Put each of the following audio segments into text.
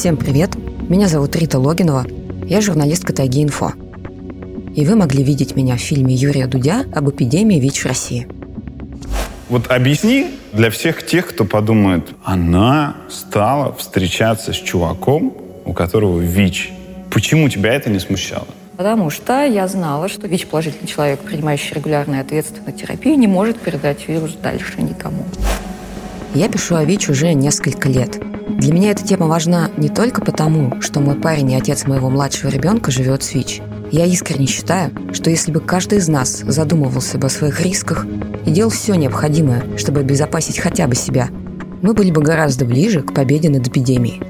Всем привет! Меня зовут Рита Логинова. Я журналистка Тайги Инфо. И вы могли видеть меня в фильме Юрия Дудя об эпидемии ВИЧ в России. Вот объясни для всех тех, кто подумает, она стала встречаться с чуваком, у которого ВИЧ. Почему тебя это не смущало? Потому что я знала, что ВИЧ-положительный человек, принимающий регулярную ответственную терапию, не может передать вирус дальше никому. Я пишу о ВИЧ уже несколько лет. Для меня эта тема важна не только потому, что мой парень и отец моего младшего ребенка живет с ВИЧ. Я искренне считаю, что если бы каждый из нас задумывался бы о своих рисках и делал все необходимое, чтобы обезопасить хотя бы себя, мы были бы гораздо ближе к победе над эпидемией.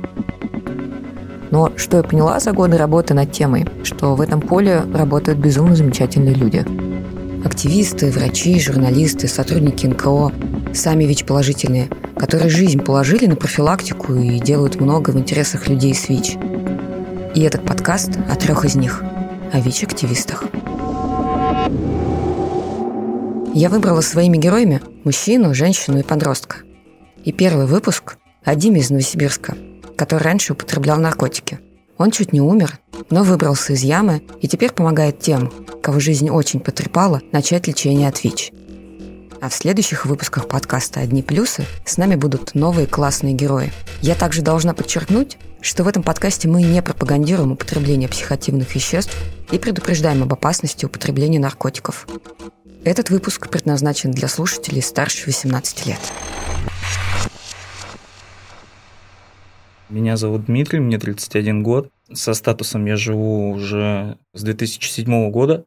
Но что я поняла за годы работы над темой, что в этом поле работают безумно замечательные люди. Активисты, врачи, журналисты, сотрудники НКО, сами ВИЧ-положительные, которые жизнь положили на профилактику и делают много в интересах людей с ВИЧ. И этот подкаст о трех из них – о ВИЧ-активистах. Я выбрала своими героями мужчину, женщину и подростка. И первый выпуск о Диме из Новосибирска – который раньше употреблял наркотики. Он чуть не умер, но выбрался из ямы и теперь помогает тем, кого жизнь очень потрепала, начать лечение от ВИЧ. А в следующих выпусках подкаста «Одни плюсы» с нами будут новые классные герои. Я также должна подчеркнуть, что в этом подкасте мы не пропагандируем употребление психотивных веществ и предупреждаем об опасности употребления наркотиков. Этот выпуск предназначен для слушателей старше 18 лет. Меня зовут Дмитрий, мне 31 год. Со статусом я живу уже с 2007 года.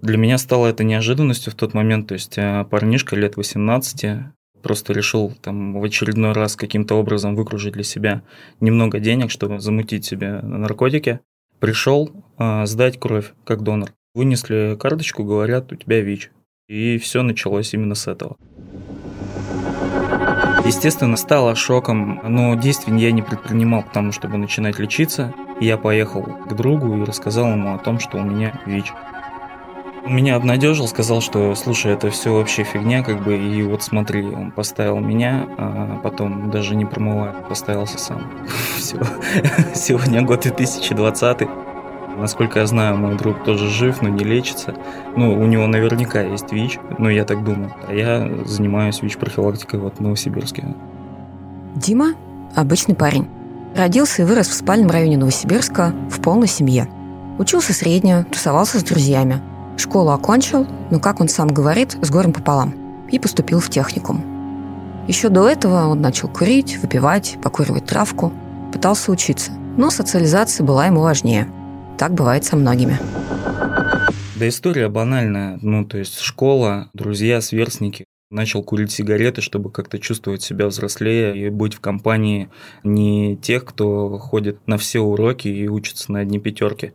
Для меня стало это неожиданностью в тот момент. То есть э, парнишка лет 18 просто решил там в очередной раз каким-то образом выкружить для себя немного денег, чтобы замутить себе на наркотики. Пришел э, сдать кровь как донор. Вынесли карточку, говорят, у тебя ВИЧ. И все началось именно с этого. Естественно, стало шоком, но действий я не предпринимал к тому, чтобы начинать лечиться. Я поехал к другу и рассказал ему о том, что у меня ВИЧ. Меня обнадежил, сказал, что слушай, это все вообще фигня, как бы, и вот смотри, он поставил меня, а потом даже не промывая, поставился сам. Все. Сегодня год 2020. Насколько я знаю, мой друг тоже жив, но не лечится. Ну, у него наверняка есть ВИЧ, ну, я так думаю. А я занимаюсь ВИЧ-профилактикой вот в Новосибирске. Дима – обычный парень. Родился и вырос в спальном районе Новосибирска в полной семье. Учился среднюю, тусовался с друзьями. Школу окончил, но, как он сам говорит, с горем пополам. И поступил в техникум. Еще до этого он начал курить, выпивать, покуривать травку. Пытался учиться. Но социализация была ему важнее – так бывает со многими. Да история банальная. Ну, то есть школа, друзья, сверстники. Начал курить сигареты, чтобы как-то чувствовать себя взрослее и быть в компании не тех, кто ходит на все уроки и учится на одни пятерки,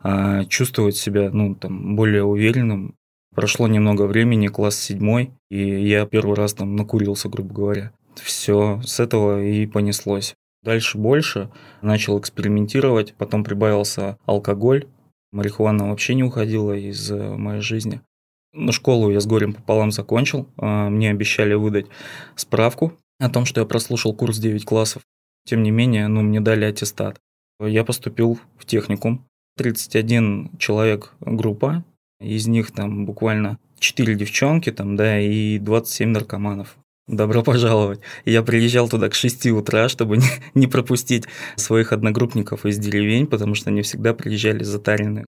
а чувствовать себя ну, там, более уверенным. Прошло немного времени, класс седьмой, и я первый раз там накурился, грубо говоря. Все, с этого и понеслось. Дальше больше, начал экспериментировать, потом прибавился алкоголь, марихуана вообще не уходила из э, моей жизни. Ну, школу я с горем пополам закончил, а, мне обещали выдать справку о том, что я прослушал курс 9 классов. Тем не менее, ну, мне дали аттестат. Я поступил в техникум. 31 человек группа, из них там буквально 4 девчонки, там, да, и 27 наркоманов. Добро пожаловать. Я приезжал туда к 6 утра, чтобы не пропустить своих одногруппников из деревень, потому что они всегда приезжали затаренные.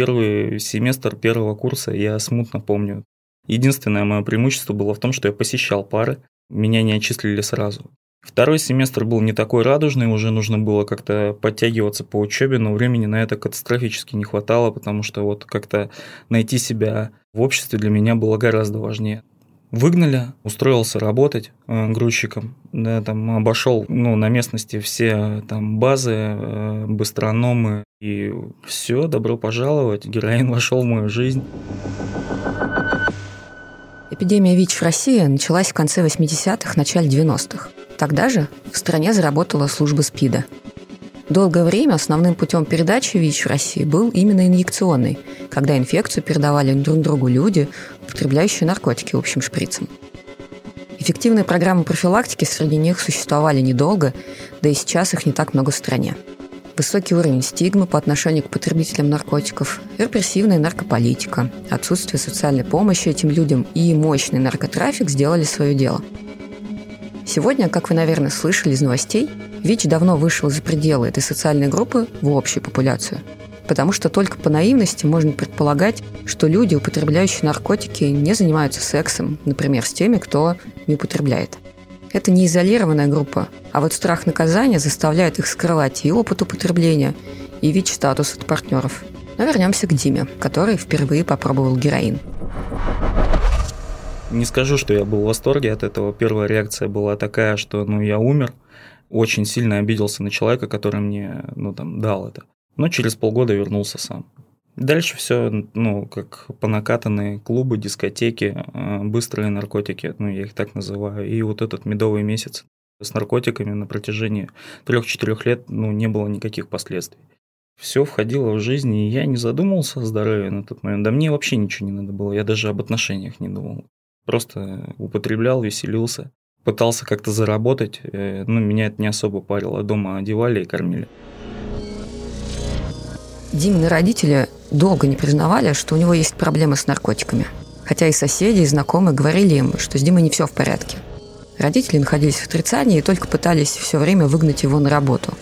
Первый семестр первого курса я смутно помню. Единственное мое преимущество было в том, что я посещал пары, меня не отчислили сразу. Второй семестр был не такой радужный, уже нужно было как-то подтягиваться по учебе, но времени на это катастрофически не хватало, потому что вот как-то найти себя в обществе для меня было гораздо важнее. Выгнали, устроился работать э, грузчиком, да, там обошел ну, на местности все там базы, э, быстрономы, и все, добро пожаловать, героин вошел в мою жизнь. Эпидемия ВИЧ в России началась в конце 80-х, начале 90-х. Тогда же в стране заработала служба СПИДа – Долгое время основным путем передачи ВИЧ в России был именно инъекционный, когда инфекцию передавали друг другу люди, употребляющие наркотики общим шприцем. Эффективные программы профилактики среди них существовали недолго, да и сейчас их не так много в стране. Высокий уровень стигмы по отношению к потребителям наркотиков, репрессивная наркополитика, отсутствие социальной помощи этим людям и мощный наркотрафик сделали свое дело. Сегодня, как вы, наверное, слышали из новостей, ВИЧ давно вышел за пределы этой социальной группы в общую популяцию – потому что только по наивности можно предполагать, что люди, употребляющие наркотики, не занимаются сексом, например, с теми, кто не употребляет. Это не изолированная группа, а вот страх наказания заставляет их скрывать и опыт употребления, и ВИЧ-статус от партнеров. Но вернемся к Диме, который впервые попробовал героин. Не скажу, что я был в восторге от этого. Первая реакция была такая, что ну, я умер. Очень сильно обиделся на человека, который мне ну, там, дал это но через полгода вернулся сам. Дальше все, ну, как по накатанной клубы, дискотеки, э, быстрые наркотики, ну, я их так называю. И вот этот медовый месяц с наркотиками на протяжении трех-четырех лет, ну, не было никаких последствий. Все входило в жизнь, и я не задумывался о здоровье на тот момент. Да мне вообще ничего не надо было, я даже об отношениях не думал. Просто употреблял, веселился, пытался как-то заработать, э, ну, меня это не особо парило. Дома одевали и кормили. Димины родители долго не признавали, что у него есть проблемы с наркотиками. Хотя и соседи, и знакомые говорили им, что с Димой не все в порядке. Родители находились в отрицании и только пытались все время выгнать его на работу.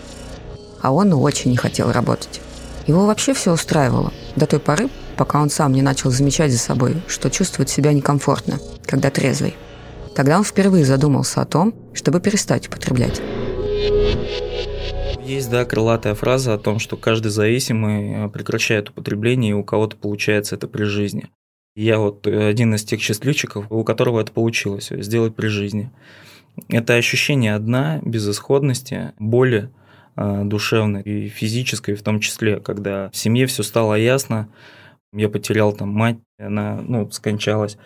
А он очень не хотел работать. Его вообще все устраивало. До той поры, пока он сам не начал замечать за собой, что чувствует себя некомфортно, когда трезвый. Тогда он впервые задумался о том, чтобы перестать употреблять. Есть, да, крылатая фраза о том, что каждый зависимый э, прекращает употребление, и у кого-то получается это при жизни. Я вот э, один из тех счастливчиков, у которого это получилось сделать при жизни. Это ощущение одна, безысходности, боли э, душевной и физической в том числе, когда в семье все стало ясно, я потерял там мать, она ну, скончалась.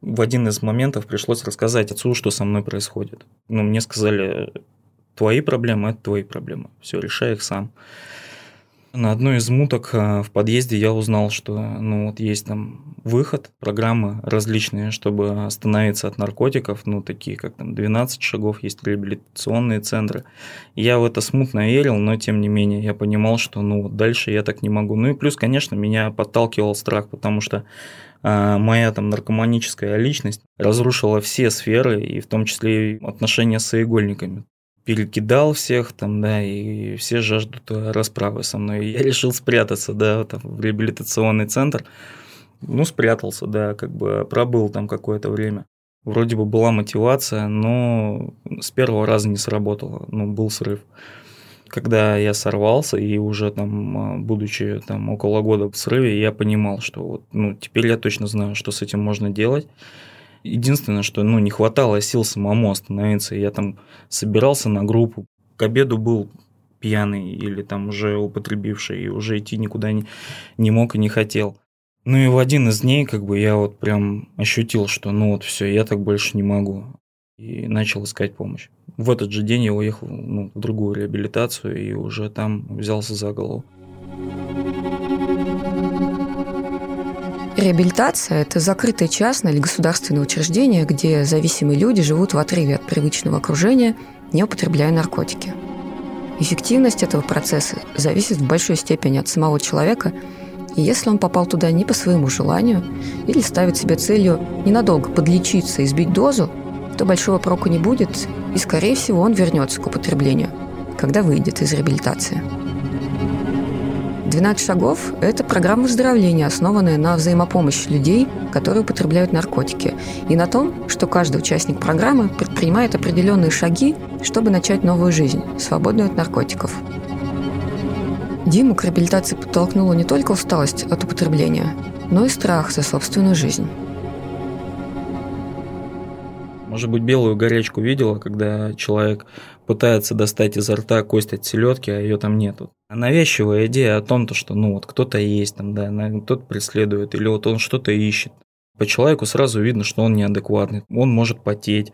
В один из моментов пришлось рассказать отцу, что со мной происходит. Ну, мне сказали, твои проблемы – это твои проблемы. Все, решай их сам. На одной из муток э, в подъезде я узнал, что ну, вот есть там выход, программы различные, чтобы остановиться от наркотиков, ну, такие как там 12 шагов, есть реабилитационные центры. Я в это смутно верил, но тем не менее я понимал, что ну, дальше я так не могу. Ну и плюс, конечно, меня подталкивал страх, потому что э, моя там наркоманическая личность разрушила все сферы, и в том числе и отношения с соигольниками перекидал всех там, да, и все жаждут э, расправы со мной. Я решил спрятаться, да, там, в реабилитационный центр. Ну, спрятался, да, как бы пробыл там какое-то время. Вроде бы была мотивация, но с первого раза не сработало, ну, был срыв. Когда я сорвался и уже там, э, будучи там около года в срыве, я понимал, что вот, ну, теперь я точно знаю, что с этим можно делать. Единственное, что ну, не хватало сил самому остановиться. Я там собирался на группу, к обеду был пьяный или там уже употребивший, и уже идти никуда не, не мог и не хотел. Ну и в один из дней как бы я вот прям ощутил, что ну вот все, я так больше не могу. И начал искать помощь. В этот же день я уехал ну, в другую реабилитацию и уже там взялся за голову. Реабилитация – это закрытое частное или государственное учреждение, где зависимые люди живут в отрыве от привычного окружения, не употребляя наркотики. Эффективность этого процесса зависит в большой степени от самого человека, и если он попал туда не по своему желанию или ставит себе целью ненадолго подлечиться и сбить дозу, то большого проку не будет, и, скорее всего, он вернется к употреблению, когда выйдет из реабилитации. 12 шагов – это программа выздоровления, основанная на взаимопомощи людей, которые употребляют наркотики, и на том, что каждый участник программы предпринимает определенные шаги, чтобы начать новую жизнь, свободную от наркотиков. Диму к реабилитации подтолкнула не только усталость от употребления, но и страх за собственную жизнь. Может быть, белую горячку видела, когда человек пытается достать изо рта кость от селедки, а ее там нету. Навязчивая идея о том, что ну вот кто-то есть там, да, кто-то преследует, или вот он что-то ищет. По человеку сразу видно, что он неадекватный, он может потеть,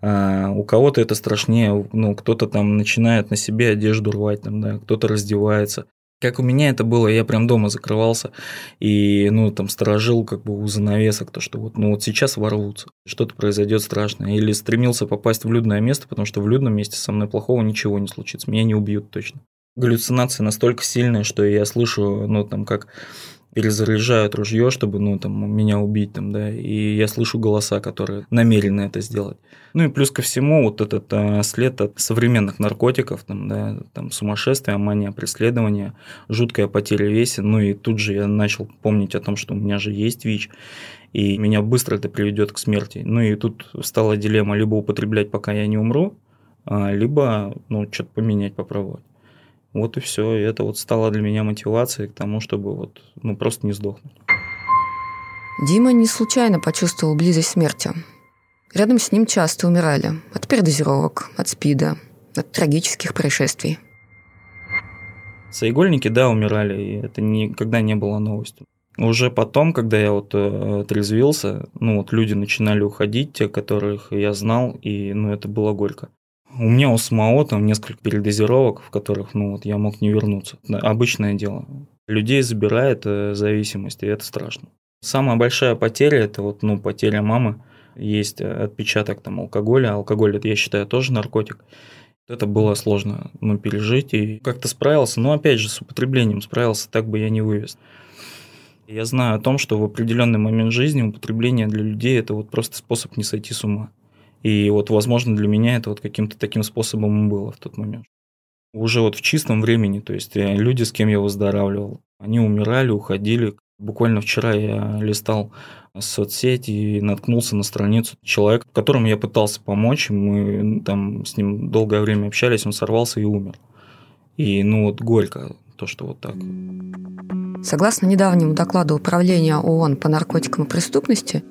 а у кого-то это страшнее, ну, кто-то там начинает на себе одежду рвать, там, да, кто-то раздевается. Как у меня это было, я прям дома закрывался и, ну, там, сторожил как бы у занавесок, то, что вот, ну, вот сейчас ворвутся, что-то произойдет страшное. Или стремился попасть в людное место, потому что в людном месте со мной плохого ничего не случится, меня не убьют точно. Галлюцинации настолько сильные, что я слышу, ну, там, как перезаряжают ружье, чтобы, ну, там, меня убить, там, да, и я слышу голоса, которые намерены это сделать. Ну и плюс ко всему вот этот а, след от современных наркотиков, там, да, там, сумасшествие, мания, преследование, жуткая потеря веса, ну и тут же я начал помнить о том, что у меня же есть ВИЧ, и меня быстро это приведет к смерти. Ну и тут стала дилемма либо употреблять, пока я не умру, а, либо, ну, что-то поменять, попробовать. Вот и все. И это вот стало для меня мотивацией к тому, чтобы вот, ну, просто не сдохнуть. Дима не случайно почувствовал близость смерти. Рядом с ним часто умирали от передозировок, от СПИДа, от трагических происшествий. Соигольники, да, умирали, и это никогда не было новостью. Уже потом, когда я вот э, трезвился, ну вот люди начинали уходить, те, которых я знал, и ну это было горько. У меня у самого там несколько передозировок, в которых ну, вот, я мог не вернуться. Обычное дело. Людей забирает э, зависимость, и это страшно. Самая большая потеря – это вот, ну, потеря мамы. Есть э, отпечаток там алкоголя. Алкоголь, это, я считаю, тоже наркотик. Это было сложно ну, пережить. И как-то справился. Но опять же, с употреблением справился, так бы я не вывез. Я знаю о том, что в определенный момент жизни употребление для людей – это вот просто способ не сойти с ума. И вот, возможно, для меня это вот каким-то таким способом было в тот момент. Уже вот в чистом времени, то есть э, люди, с кем я выздоравливал, они умирали, уходили. Буквально вчера я листал соцсети и наткнулся на страницу человека, которому я пытался помочь. Мы там с ним долгое время общались, он сорвался и умер. И ну вот горько то, что вот так. Согласно недавнему докладу Управления ООН по наркотикам и преступности,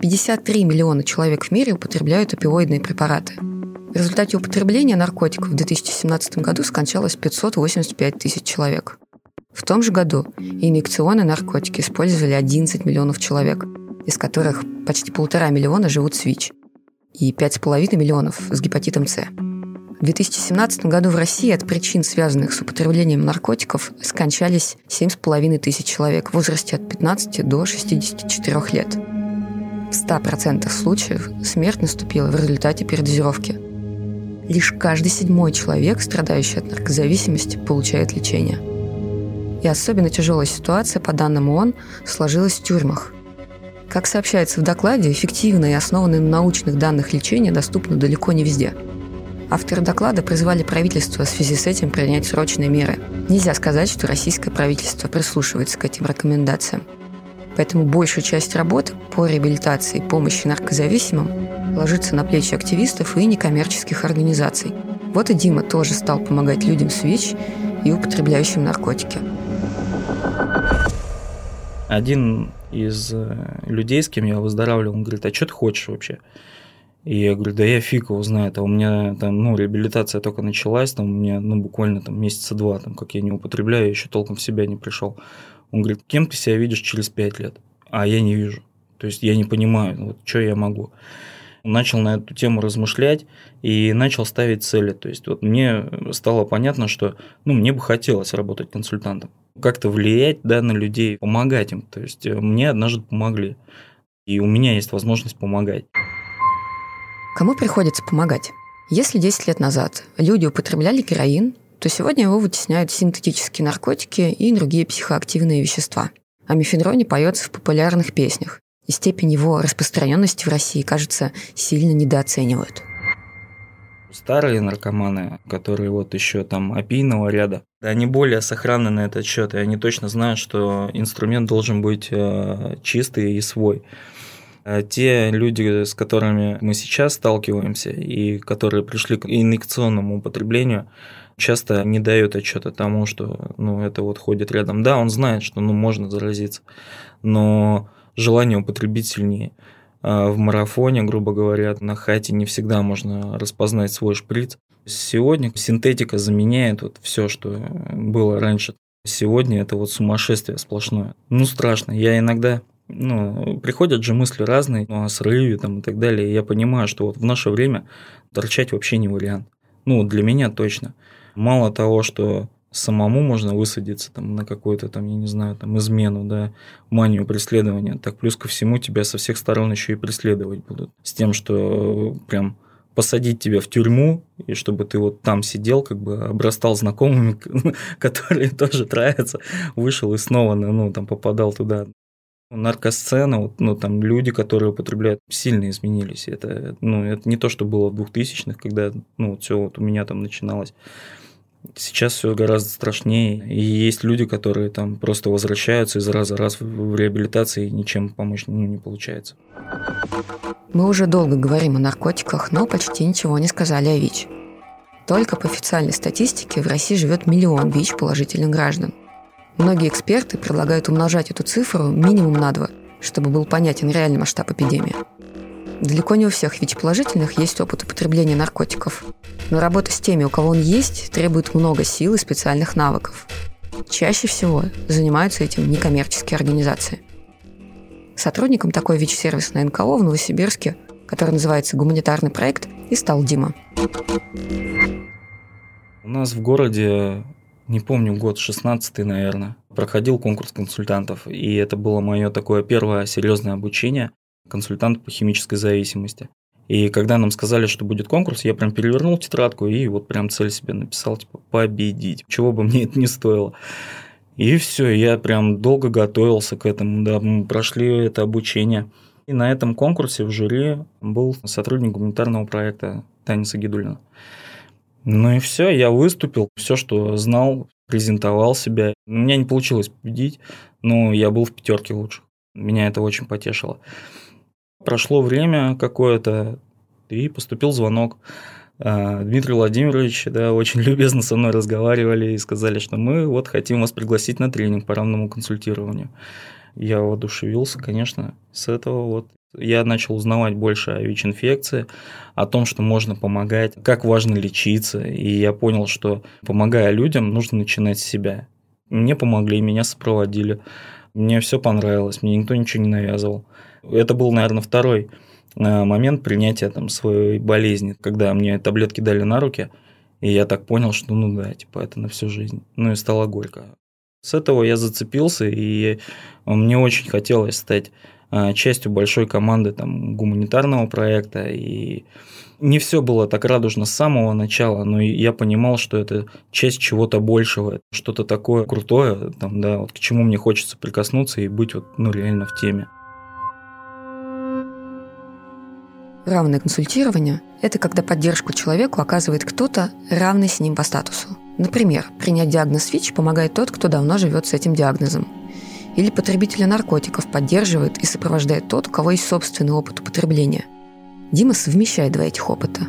53 миллиона человек в мире употребляют опиоидные препараты. В результате употребления наркотиков в 2017 году скончалось 585 тысяч человек. В том же году инъекционные наркотики использовали 11 миллионов человек, из которых почти полтора миллиона живут с ВИЧ и 5,5 миллионов с гепатитом С. В 2017 году в России от причин, связанных с употреблением наркотиков, скончались 7,5 тысяч человек в возрасте от 15 до 64 лет. В 100% случаев смерть наступила в результате передозировки. Лишь каждый седьмой человек, страдающий от наркозависимости, получает лечение. И особенно тяжелая ситуация, по данным ООН, сложилась в тюрьмах. Как сообщается в докладе, эффективное и основанное на научных данных лечение доступно далеко не везде. Авторы доклада призвали правительство в связи с этим принять срочные меры. Нельзя сказать, что российское правительство прислушивается к этим рекомендациям. Поэтому большая часть работы по реабилитации и помощи наркозависимым ложится на плечи активистов и некоммерческих организаций. Вот и Дима тоже стал помогать людям с ВИЧ и употребляющим наркотики. Один из э, людей, с кем я выздоравливал, он говорит, а что ты хочешь вообще? И я говорю, да я фиг его знает, а у меня там, ну, реабилитация только началась, там у меня, ну, буквально там месяца два, там, как я не употребляю, еще толком в себя не пришел. Он говорит, кем ты себя видишь через пять лет? А я не вижу. То есть я не понимаю, вот что я могу. Начал на эту тему размышлять и начал ставить цели. То есть вот мне стало понятно, что ну, мне бы хотелось работать консультантом. Как-то влиять да, на людей, помогать им. То есть э, мне однажды помогли. И у меня есть возможность помогать. Кому приходится помогать? Если 10 лет назад люди употребляли героин, то сегодня его вытесняют синтетические наркотики и другие психоактивные вещества. О мифедроне поется в популярных песнях, и степень его распространенности в России, кажется, сильно недооценивают. Старые наркоманы, которые вот еще там опийного ряда, они более сохранны на этот счет, и они точно знают, что инструмент должен быть э, чистый и свой. А те люди, с которыми мы сейчас сталкиваемся и которые пришли к инъекционному употреблению, часто не дает отчета тому, что ну, это вот ходит рядом. Да, он знает, что ну, можно заразиться, но желание употребить сильнее. А в марафоне, грубо говоря, на хате не всегда можно распознать свой шприц. Сегодня синтетика заменяет вот все, что было раньше. Сегодня это вот сумасшествие сплошное. Ну, страшно. Я иногда ну, приходят же мысли разные ну, о срыве там, и так далее. Я понимаю, что вот в наше время торчать вообще не вариант. Ну, для меня точно. Мало того, что самому можно высадиться там на какую-то там, я не знаю, там измену, да, манию преследования, так плюс ко всему тебя со всех сторон еще и преследовать будут. С тем, что прям посадить тебя в тюрьму, и чтобы ты вот там сидел, как бы обрастал знакомыми, которые тоже травятся, вышел и снова, ну, там попадал туда. Наркосцена, вот, ну, там люди, которые употребляют, сильно изменились. Это, ну, это не то, что было в 2000-х, когда, ну, все вот у меня там начиналось. Сейчас все гораздо страшнее. И есть люди, которые там просто возвращаются из раза в раз в реабилитации и ничем помочь ну, не получается. Мы уже долго говорим о наркотиках, но почти ничего не сказали о ВИЧ. Только по официальной статистике в России живет миллион ВИЧ положительных граждан. Многие эксперты предлагают умножать эту цифру минимум на два, чтобы был понятен реальный масштаб эпидемии. Далеко не у всех ВИЧ-положительных есть опыт употребления наркотиков. Но работа с теми, у кого он есть, требует много сил и специальных навыков. Чаще всего занимаются этим некоммерческие организации. Сотрудником такой ВИЧ-сервисной НКО в Новосибирске, который называется «Гуманитарный проект», и стал Дима. У нас в городе, не помню год, 16-й, наверное, проходил конкурс консультантов, и это было мое такое первое серьезное обучение консультант по химической зависимости. И когда нам сказали, что будет конкурс, я прям перевернул тетрадку и вот прям цель себе написал, типа, победить, чего бы мне это не стоило. И все, я прям долго готовился к этому, да, мы прошли это обучение. И на этом конкурсе в жюри был сотрудник гуманитарного проекта Таня Сагидулина. Ну и все, я выступил, все, что знал, презентовал себя. У меня не получилось победить, но я был в пятерке лучших. Меня это очень потешило. Прошло время какое-то, и поступил звонок. А, Дмитрий Владимирович, да, очень любезно со мной разговаривали и сказали, что мы вот хотим вас пригласить на тренинг по равному консультированию. Я воодушевился, конечно, с этого вот. Я начал узнавать больше о ВИЧ-инфекции, о том, что можно помогать, как важно лечиться, и я понял, что помогая людям, нужно начинать с себя. Мне помогли, меня сопроводили, мне все понравилось, мне никто ничего не навязывал. Это был, наверное, второй э, момент принятия там, своей болезни, когда мне таблетки дали на руки, и я так понял, что ну да, типа это на всю жизнь. Ну и стало горько. С этого я зацепился, и мне очень хотелось стать э, частью большой команды там, гуманитарного проекта. И не все было так радужно с самого начала, но я понимал, что это часть чего-то большего, что-то такое крутое, там, да, вот к чему мне хочется прикоснуться и быть вот, ну, реально в теме. Равное консультирование – это когда поддержку человеку оказывает кто-то, равный с ним по статусу. Например, принять диагноз ВИЧ помогает тот, кто давно живет с этим диагнозом. Или потребителя наркотиков поддерживает и сопровождает тот, у кого есть собственный опыт употребления. Дима совмещает два этих опыта.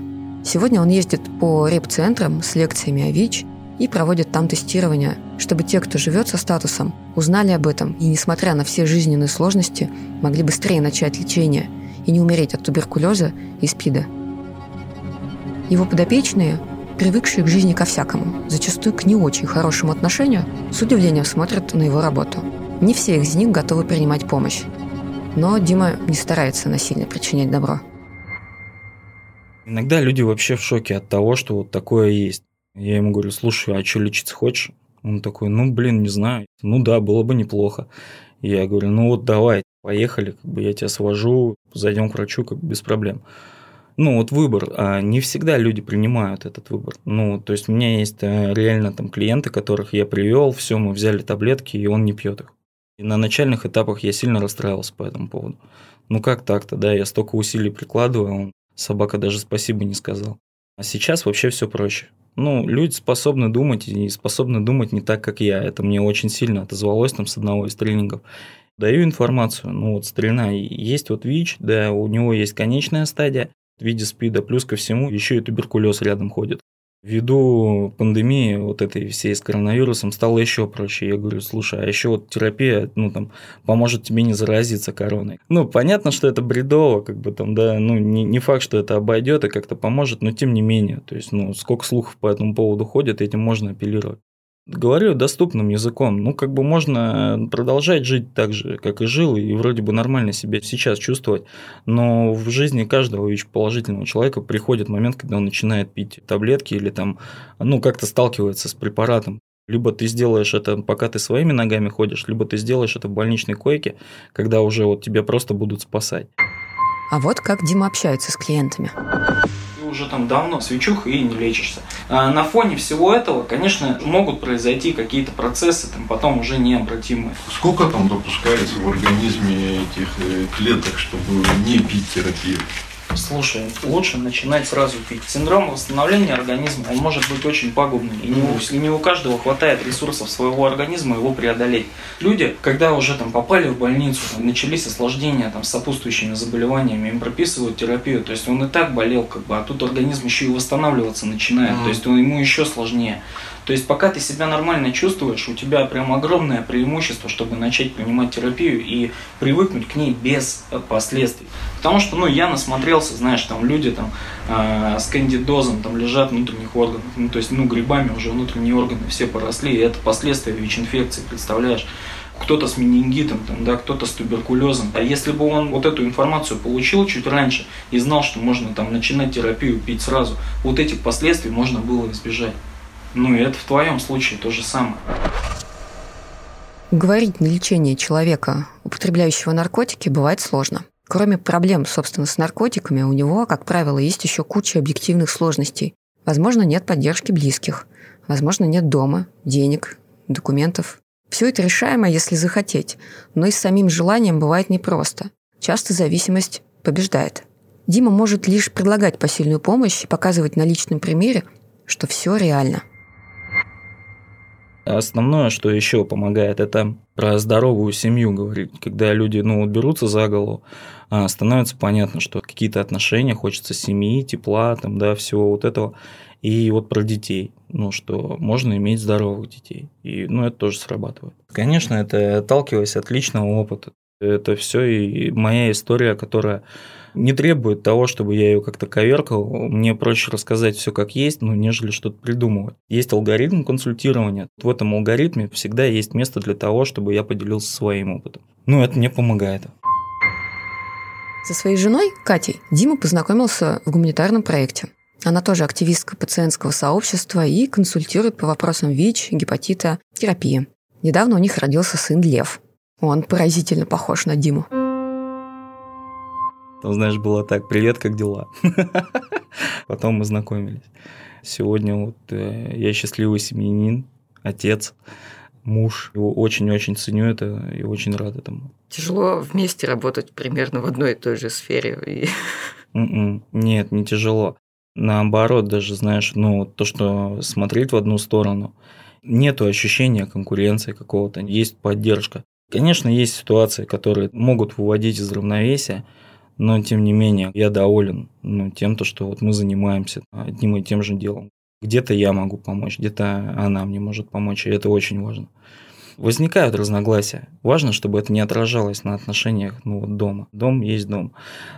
Сегодня он ездит по реп-центрам с лекциями о ВИЧ и проводит там тестирование, чтобы те, кто живет со статусом, узнали об этом и, несмотря на все жизненные сложности, могли быстрее начать лечение – и не умереть от туберкулеза и СПИДа. Его подопечные, привыкшие к жизни ко всякому, зачастую к не очень хорошему отношению, с удивлением смотрят на его работу. Не все из них готовы принимать помощь. Но Дима не старается насильно причинять добро. Иногда люди вообще в шоке от того, что вот такое есть. Я ему говорю, слушай, а что лечиться хочешь? Он такой, ну, блин, не знаю. Ну да, было бы неплохо. Я говорю, ну вот давай, поехали, как бы я тебя свожу, зайдем к врачу, как бы без проблем. Ну, вот выбор. А не всегда люди принимают этот выбор. Ну, то есть у меня есть э, реально там клиенты, которых я привел, все, мы взяли таблетки, и он не пьет их. И на начальных этапах я сильно расстраивался по этому поводу. Ну как так-то, да, я столько усилий прикладываю, а он, собака даже спасибо не сказал. А сейчас вообще все проще. Ну, люди способны думать и способны думать не так, как я. Это мне очень сильно отозвалось там с одного из тренингов. Даю информацию, ну вот старина, есть вот ВИЧ, да, у него есть конечная стадия в виде СПИДа, плюс ко всему еще и туберкулез рядом ходит. Ввиду пандемии вот этой всей с коронавирусом стало еще проще. Я говорю, слушай, а еще вот терапия, ну там, поможет тебе не заразиться короной. Ну, понятно, что это бредово, как бы там, да, ну, не, не факт, что это обойдет и как-то поможет, но тем не менее, то есть, ну, сколько слухов по этому поводу ходит, этим можно апеллировать. Говорю доступным языком. Ну, как бы можно продолжать жить так же, как и жил, и вроде бы нормально себя сейчас чувствовать. Но в жизни каждого ВИЧ-положительного человека приходит момент, когда он начинает пить таблетки или там, ну, как-то сталкивается с препаратом. Либо ты сделаешь это, пока ты своими ногами ходишь, либо ты сделаешь это в больничной койке, когда уже вот тебя просто будут спасать. А вот как Дима общается с клиентами уже там давно свечух и не лечишься. А на фоне всего этого, конечно, могут произойти какие-то процессы, там потом уже необратимые. Сколько там допускается в организме этих э, клеток, чтобы не пить терапию? Слушай, лучше начинать сразу пить. Синдром восстановления организма, он может быть очень пагубный. И не у, не у каждого хватает ресурсов своего организма его преодолеть. Люди, когда уже там попали в больницу, там, начались осложнения там, с сопутствующими заболеваниями, им прописывают терапию. То есть он и так болел, как бы, а тут организм еще и восстанавливаться начинает. Mm-hmm. То есть он, ему еще сложнее. То есть пока ты себя нормально чувствуешь, у тебя прям огромное преимущество, чтобы начать принимать терапию и привыкнуть к ней без э, последствий. Потому что, ну, я насмотрелся, знаешь, там люди там э, с кандидозом там лежат внутренних органов, ну, то есть, ну, грибами уже внутренние органы все поросли, и это последствия ВИЧ-инфекции, представляешь? кто-то с менингитом, там, да, кто-то с туберкулезом. А если бы он вот эту информацию получил чуть раньше и знал, что можно там начинать терапию пить сразу, вот этих последствий можно было избежать. Ну и это в твоем случае то же самое. Говорить на лечение человека, употребляющего наркотики, бывает сложно. Кроме проблем, собственно, с наркотиками, у него, как правило, есть еще куча объективных сложностей. Возможно, нет поддержки близких. Возможно, нет дома, денег, документов. Все это решаемо, если захотеть, но и с самим желанием бывает непросто. Часто зависимость побеждает. Дима может лишь предлагать посильную помощь и показывать на личном примере, что все реально – Основное, что еще помогает, это про здоровую семью говорить. Когда люди ну, берутся за голову, а, становится понятно, что какие-то отношения, хочется семьи, тепла, там, да, всего вот этого. И вот про детей, ну, что можно иметь здоровых детей. И, ну, это тоже срабатывает. Конечно, это отталкиваясь от личного опыта. Это все и моя история, которая не требует того, чтобы я ее как-то коверкал. Мне проще рассказать все как есть, ну, нежели что-то придумывать. Есть алгоритм консультирования. В этом алгоритме всегда есть место для того, чтобы я поделился своим опытом. Ну, это мне помогает. Со своей женой, Катей, Дима познакомился в гуманитарном проекте. Она тоже активистка пациентского сообщества и консультирует по вопросам ВИЧ, гепатита, терапии. Недавно у них родился сын Лев. Он поразительно похож на Диму. Там, знаешь, было так, привет, как дела? Потом мы знакомились. Сегодня вот э, я счастливый семьянин, отец, муж. Его очень-очень ценю это и очень рад этому. Тяжело вместе работать примерно в одной и той же сфере. М-м. Нет, не тяжело. Наоборот, даже, знаешь, ну, то, что смотреть в одну сторону, нету ощущения конкуренции какого-то, есть поддержка. Конечно, есть ситуации, которые могут выводить из равновесия, но тем не менее я доволен ну, тем, то, что вот мы занимаемся одним и тем же делом. Где-то я могу помочь, где-то она мне может помочь, и это очень важно. Возникают разногласия. Важно, чтобы это не отражалось на отношениях ну, вот дома. Дом есть дом.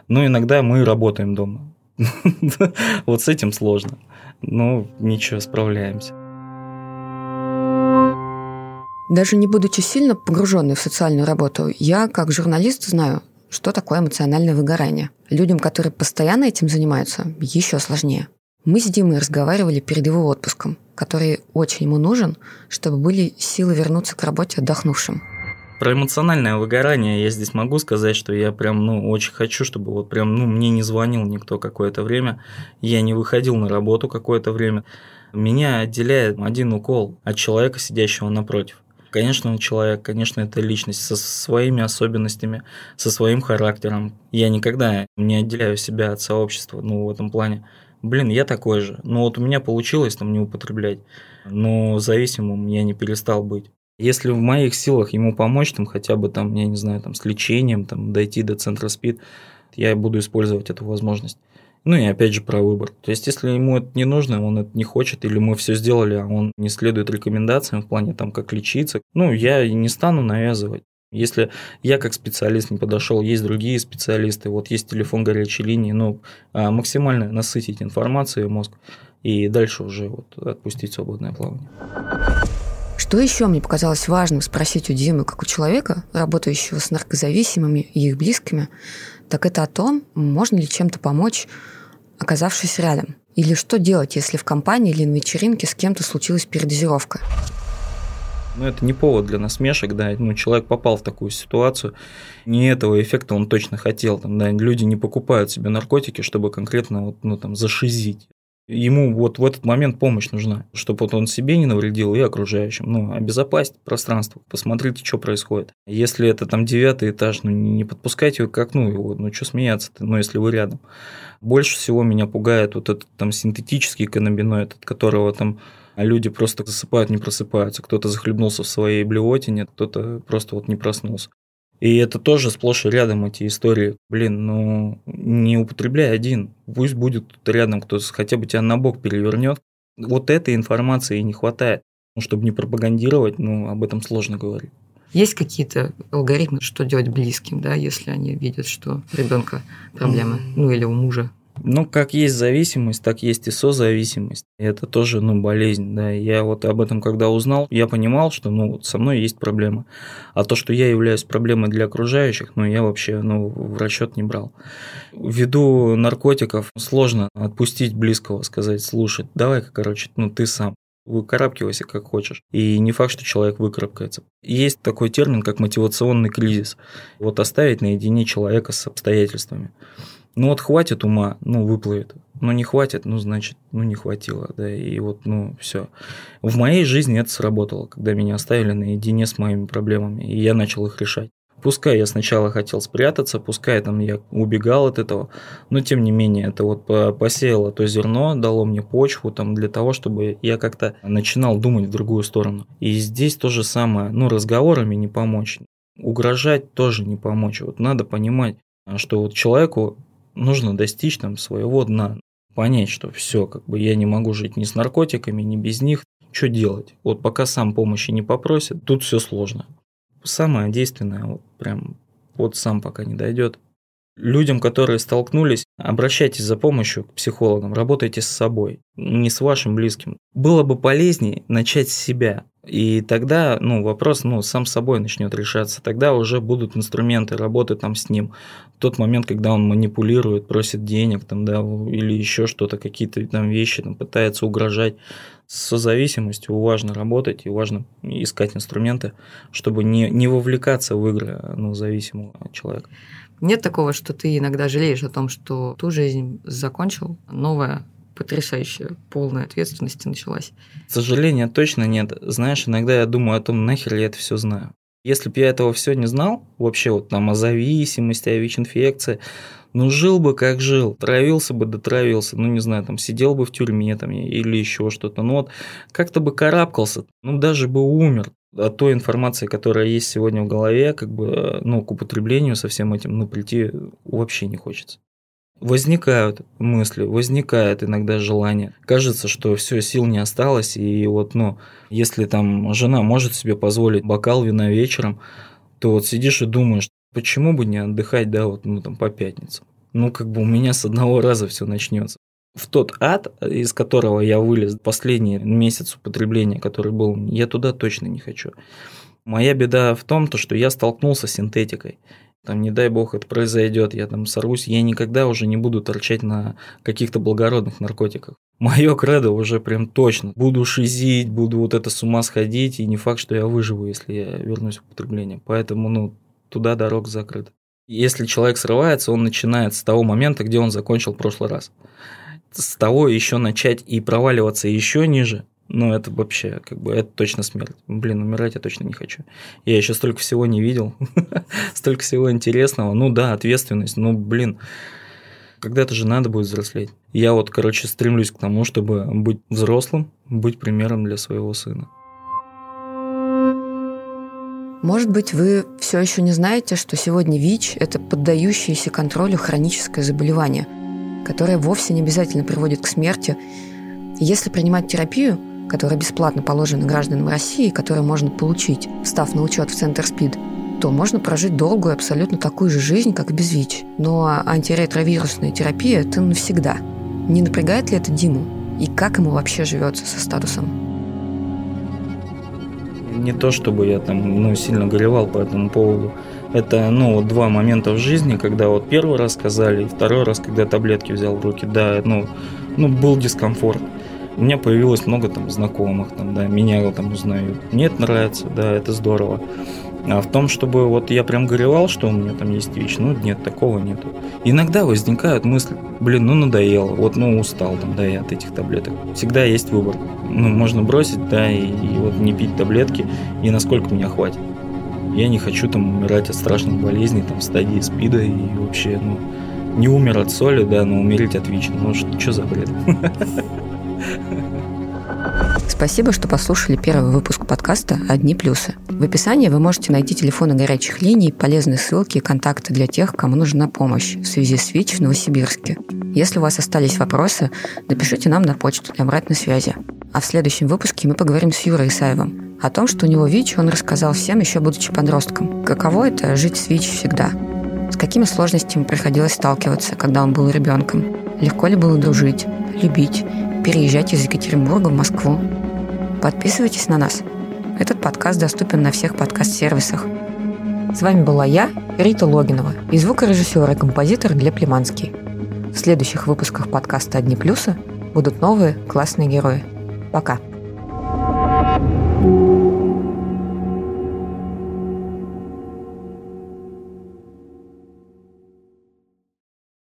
Но иногда мы работаем дома. Вот с этим сложно. Но ничего, справляемся. Даже не будучи сильно погруженной в социальную работу, я, как журналист, знаю, что такое эмоциональное выгорание. Людям, которые постоянно этим занимаются, еще сложнее. Мы с Димой разговаривали перед его отпуском, который очень ему нужен, чтобы были силы вернуться к работе отдохнувшим. Про эмоциональное выгорание я здесь могу сказать, что я прям, ну, очень хочу, чтобы вот прям, ну, мне не звонил никто какое-то время, я не выходил на работу какое-то время. Меня отделяет один укол от человека, сидящего напротив. Конечно, он человек, конечно, это личность со своими особенностями, со своим характером. Я никогда не отделяю себя от сообщества, ну, в этом плане. Блин, я такой же. Ну, вот у меня получилось там не употреблять, но зависимым я не перестал быть. Если в моих силах ему помочь, там хотя бы там, я не знаю, там с лечением, там дойти до центра СПИД, я буду использовать эту возможность. Ну и опять же про выбор. То есть, если ему это не нужно, он это не хочет, или мы все сделали, а он не следует рекомендациям в плане там, как лечиться, ну, я не стану навязывать. Если я как специалист не подошел, есть другие специалисты, вот есть телефон горячей линии, ну, а, максимально насытить информацией мозг и дальше уже вот отпустить свободное плавание. Что еще мне показалось важным спросить у Димы, как у человека, работающего с наркозависимыми и их близкими, так это о том, можно ли чем-то помочь оказавшись рядом. Или что делать, если в компании или на вечеринке с кем-то случилась передозировка? Но это не повод для насмешек, да, ну, человек попал в такую ситуацию, не этого эффекта он точно хотел, там, да, люди не покупают себе наркотики, чтобы конкретно вот, ну, там, зашизить. Ему вот в этот момент помощь нужна, чтобы вот он себе не навредил и окружающим. Ну, обезопасить пространство, посмотрите, что происходит. Если это там девятый этаж, ну, не подпускайте его к окну его, ну, что смеяться-то, ну, если вы рядом. Больше всего меня пугает вот этот там синтетический каннабиноид, от которого там люди просто засыпают, не просыпаются. Кто-то захлебнулся в своей блевотине, кто-то просто вот не проснулся. И это тоже сплошь и рядом эти истории. Блин, ну не употребляй один. Пусть будет рядом кто-то хотя бы тебя на бок перевернет. Вот этой информации не хватает. Ну, чтобы не пропагандировать, ну, об этом сложно говорить. Есть какие-то алгоритмы, что делать близким, да, если они видят, что ребенка проблемы, ну или у мужа ну, как есть зависимость, так есть и созависимость. И это тоже, ну, болезнь, да. Я вот об этом, когда узнал, я понимал, что, ну, вот со мной есть проблема. А то, что я являюсь проблемой для окружающих, ну, я вообще, ну, в расчет не брал. Ввиду наркотиков сложно отпустить близкого, сказать, слушай, давай-ка, короче, ну, ты сам выкарабкивайся как хочешь. И не факт, что человек выкарабкается. Есть такой термин, как мотивационный кризис. Вот оставить наедине человека с обстоятельствами. Ну вот хватит ума, ну выплывет. Ну не хватит, ну значит, ну не хватило, да, и вот, ну все. В моей жизни это сработало, когда меня оставили наедине с моими проблемами, и я начал их решать. Пускай я сначала хотел спрятаться, пускай там я убегал от этого, но тем не менее это вот посеяло то зерно, дало мне почву там для того, чтобы я как-то начинал думать в другую сторону. И здесь то же самое, ну разговорами не помочь, угрожать тоже не помочь. Вот надо понимать, что вот человеку нужно достичь там своего дна, понять, что все, как бы я не могу жить ни с наркотиками, ни без них. Что делать? Вот пока сам помощи не попросит, тут все сложно. Самое действенное, вот прям вот сам пока не дойдет. Людям, которые столкнулись, обращайтесь за помощью к психологам, работайте с собой, не с вашим близким. Было бы полезнее начать с себя, и тогда, ну, вопрос, ну, сам собой начнет решаться. Тогда уже будут инструменты работы там с ним. Тот момент, когда он манипулирует, просит денег там, да, или еще что-то, какие-то там вещи, там, пытается угрожать. С созависимостью важно работать и важно искать инструменты, чтобы не, не вовлекаться в игры ну, зависимого человека. Нет такого, что ты иногда жалеешь о том, что ту жизнь закончил, новая потрясающая, полная ответственность началась. Сожаления точно нет. Знаешь, иногда я думаю о том, нахер я это все знаю. Если бы я этого все не знал, вообще вот там о зависимости, о ВИЧ-инфекции, ну жил бы как жил, травился бы, дотравился, ну не знаю, там сидел бы в тюрьме там или еще что-то, ну вот как-то бы карабкался, ну даже бы умер от той информации, которая есть сегодня в голове, как бы, ну, к употреблению со всем этим, ну, прийти вообще не хочется. Возникают мысли, возникает иногда желание. Кажется, что все, сил не осталось, и вот, ну, если там жена может себе позволить бокал вина вечером, то вот сидишь и думаешь, почему бы не отдыхать, да, вот, ну, там, по пятницам. Ну, как бы у меня с одного раза все начнется. В тот ад, из которого я вылез последний месяц употребления, который был, я туда точно не хочу. Моя беда в том, то, что я столкнулся с синтетикой там, не дай бог, это произойдет, я там сорвусь, я никогда уже не буду торчать на каких-то благородных наркотиках. Мое кредо уже прям точно. Буду шизить, буду вот это с ума сходить, и не факт, что я выживу, если я вернусь в употребление. Поэтому, ну, туда дорога закрыта. Если человек срывается, он начинает с того момента, где он закончил в прошлый раз. С того еще начать и проваливаться еще ниже, ну, это вообще, как бы, это точно смерть. Блин, умирать я точно не хочу. Я еще столько всего не видел, столько всего интересного. Ну да, ответственность, ну, блин, когда-то же надо будет взрослеть. Я вот, короче, стремлюсь к тому, чтобы быть взрослым, быть примером для своего сына. Может быть, вы все еще не знаете, что сегодня ВИЧ – это поддающееся контролю хроническое заболевание, которое вовсе не обязательно приводит к смерти. если принимать терапию – которая бесплатно положена гражданам России, которую можно получить, став на учет в Центр СПИД, то можно прожить долгую, абсолютно такую же жизнь, как и без ВИЧ. Но антиретровирусная терапия – это навсегда. Не напрягает ли это Диму? И как ему вообще живется со статусом? Не то, чтобы я там ну, сильно горевал по этому поводу. Это, ну, два момента в жизни, когда вот первый раз сказали, и второй раз, когда таблетки взял в руки, да, ну, ну был дискомфорт. У меня появилось много там знакомых, там, да, меня там узнают. Мне это нравится, да, это здорово. А в том, чтобы вот я прям горевал, что у меня там есть ВИЧ, ну нет, такого нету. Иногда возникают мысли, блин, ну надоело, вот ну устал там, да, я от этих таблеток. Всегда есть выбор. Ну, можно бросить, да, и, и вот не пить таблетки, и насколько меня хватит. Я не хочу там умирать от страшных болезней, там, стадии СПИДа и вообще, ну, не умер от соли, да, но умереть от ВИЧ. Ну, что, что за бред? Спасибо, что послушали первый выпуск подкаста «Одни плюсы». В описании вы можете найти телефоны горячих линий, полезные ссылки и контакты для тех, кому нужна помощь в связи с ВИЧ в Новосибирске. Если у вас остались вопросы, напишите нам на почту для обратной связи. А в следующем выпуске мы поговорим с Юрой Исаевым. О том, что у него ВИЧ, он рассказал всем, еще будучи подростком. Каково это – жить с ВИЧ всегда. С какими сложностями приходилось сталкиваться, когда он был ребенком. Легко ли было дружить, любить, переезжать из Екатеринбурга в Москву. Подписывайтесь на нас. Этот подкаст доступен на всех подкаст-сервисах. С вами была я, Рита Логинова, и звукорежиссер и композитор Глеб Лиманский. В следующих выпусках подкаста «Одни плюсы» будут новые классные герои. Пока. thank you